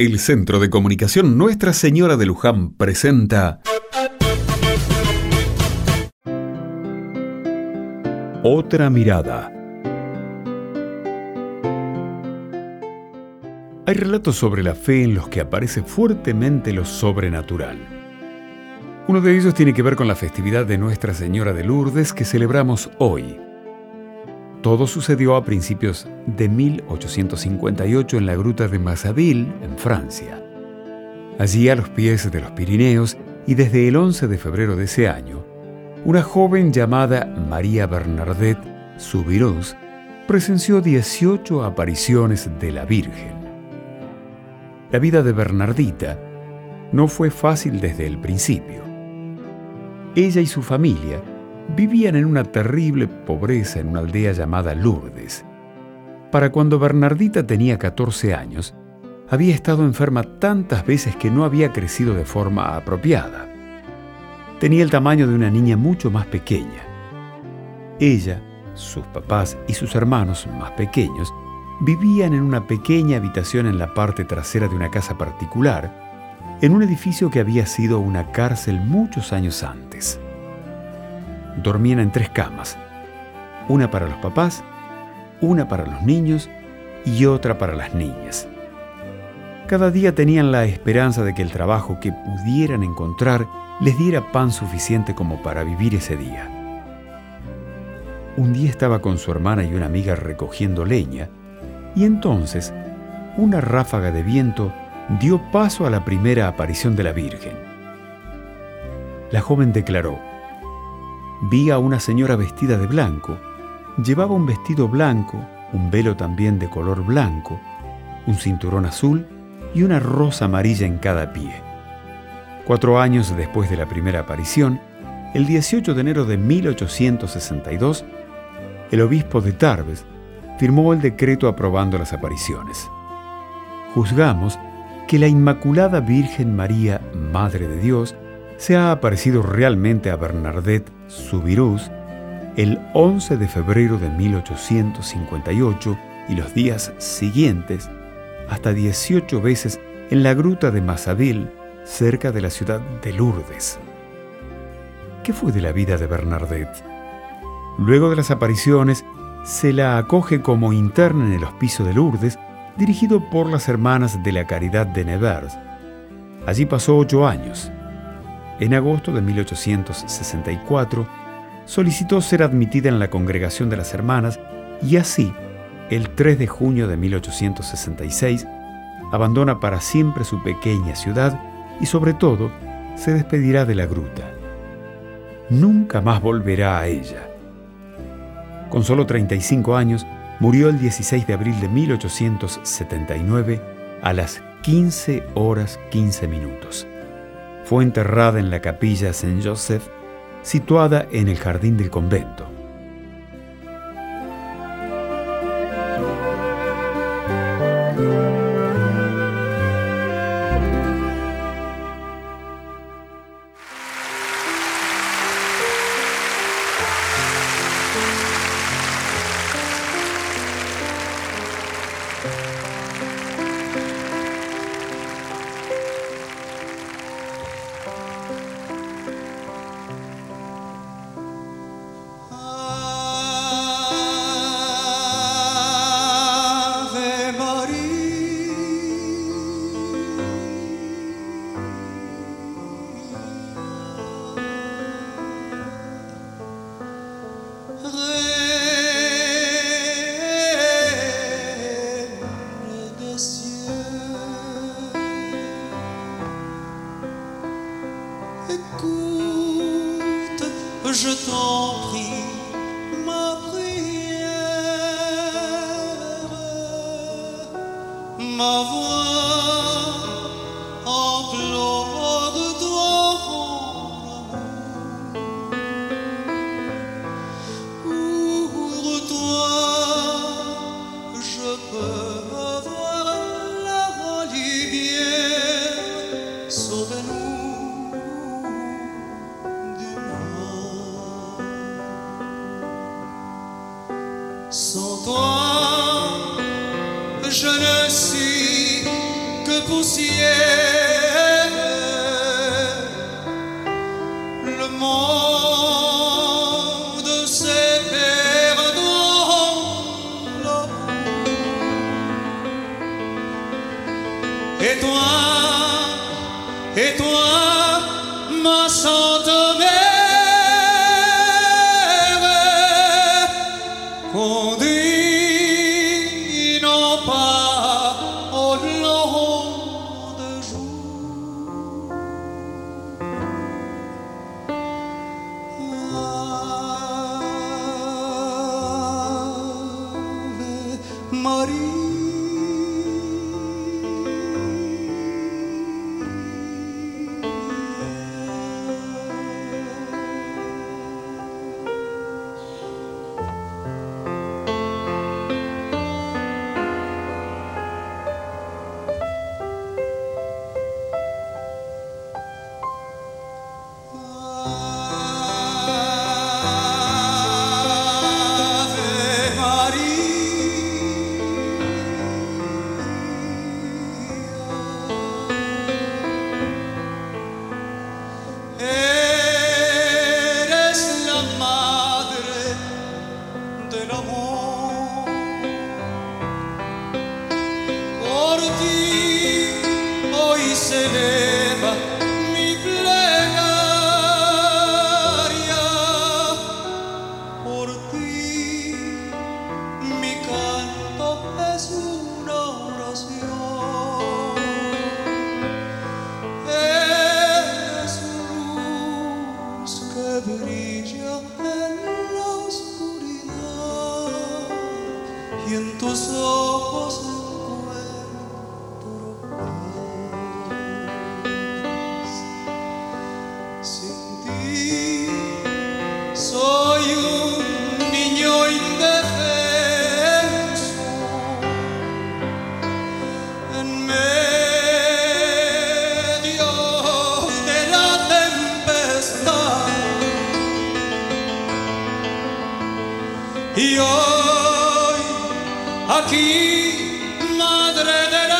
El Centro de Comunicación Nuestra Señora de Luján presenta Otra mirada. Hay relatos sobre la fe en los que aparece fuertemente lo sobrenatural. Uno de ellos tiene que ver con la festividad de Nuestra Señora de Lourdes que celebramos hoy. Todo sucedió a principios de 1858 en la gruta de Massaville, en Francia. Allí, a los pies de los Pirineos, y desde el 11 de febrero de ese año, una joven llamada María Bernadette Subirós presenció 18 apariciones de la Virgen. La vida de Bernardita no fue fácil desde el principio. Ella y su familia vivían en una terrible pobreza en una aldea llamada Lourdes. Para cuando Bernardita tenía 14 años, había estado enferma tantas veces que no había crecido de forma apropiada. Tenía el tamaño de una niña mucho más pequeña. Ella, sus papás y sus hermanos más pequeños vivían en una pequeña habitación en la parte trasera de una casa particular, en un edificio que había sido una cárcel muchos años antes. Dormían en tres camas, una para los papás, una para los niños y otra para las niñas. Cada día tenían la esperanza de que el trabajo que pudieran encontrar les diera pan suficiente como para vivir ese día. Un día estaba con su hermana y una amiga recogiendo leña y entonces una ráfaga de viento dio paso a la primera aparición de la Virgen. La joven declaró, vi a una señora vestida de blanco, llevaba un vestido blanco, un velo también de color blanco, un cinturón azul y una rosa amarilla en cada pie. Cuatro años después de la primera aparición, el 18 de enero de 1862, el obispo de Tarbes firmó el decreto aprobando las apariciones. Juzgamos que la Inmaculada Virgen María, Madre de Dios, se ha aparecido realmente a Bernadette Subirús el 11 de febrero de 1858 y los días siguientes, hasta 18 veces en la gruta de Massaville, cerca de la ciudad de Lourdes. ¿Qué fue de la vida de Bernadette? Luego de las apariciones, se la acoge como interna en el hospicio de Lourdes, dirigido por las hermanas de la Caridad de Nevers. Allí pasó ocho años. En agosto de 1864, solicitó ser admitida en la congregación de las hermanas y así, el 3 de junio de 1866, abandona para siempre su pequeña ciudad y sobre todo se despedirá de la gruta. Nunca más volverá a ella. Con solo 35 años, murió el 16 de abril de 1879 a las 15 horas 15 minutos. Fue enterrada en la capilla Saint Joseph, situada en el jardín del convento. Je t'en prie, Sans toi, je ne suis que poussière. Le monde s'est perdu. Et toi, et toi. Maria. y en tus ojos aquí, Madre de